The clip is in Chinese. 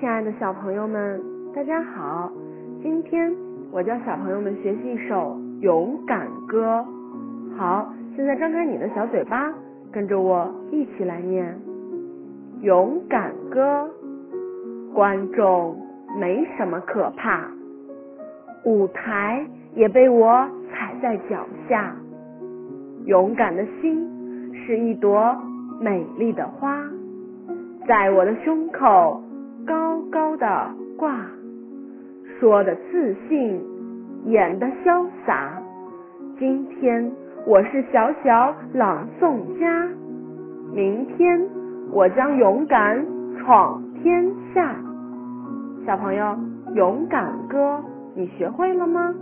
亲爱的小朋友们，大家好！今天我教小朋友们学习一首《勇敢歌》。好，现在张开你的小嘴巴，跟着我一起来念《勇敢歌》。观众没什么可怕，舞台也被我踩在脚下。勇敢的心是一朵美丽的花，在我的胸口。高高的挂，说的自信，演的潇洒。今天我是小小朗诵家，明天我将勇敢闯天下。小朋友，勇敢歌你学会了吗？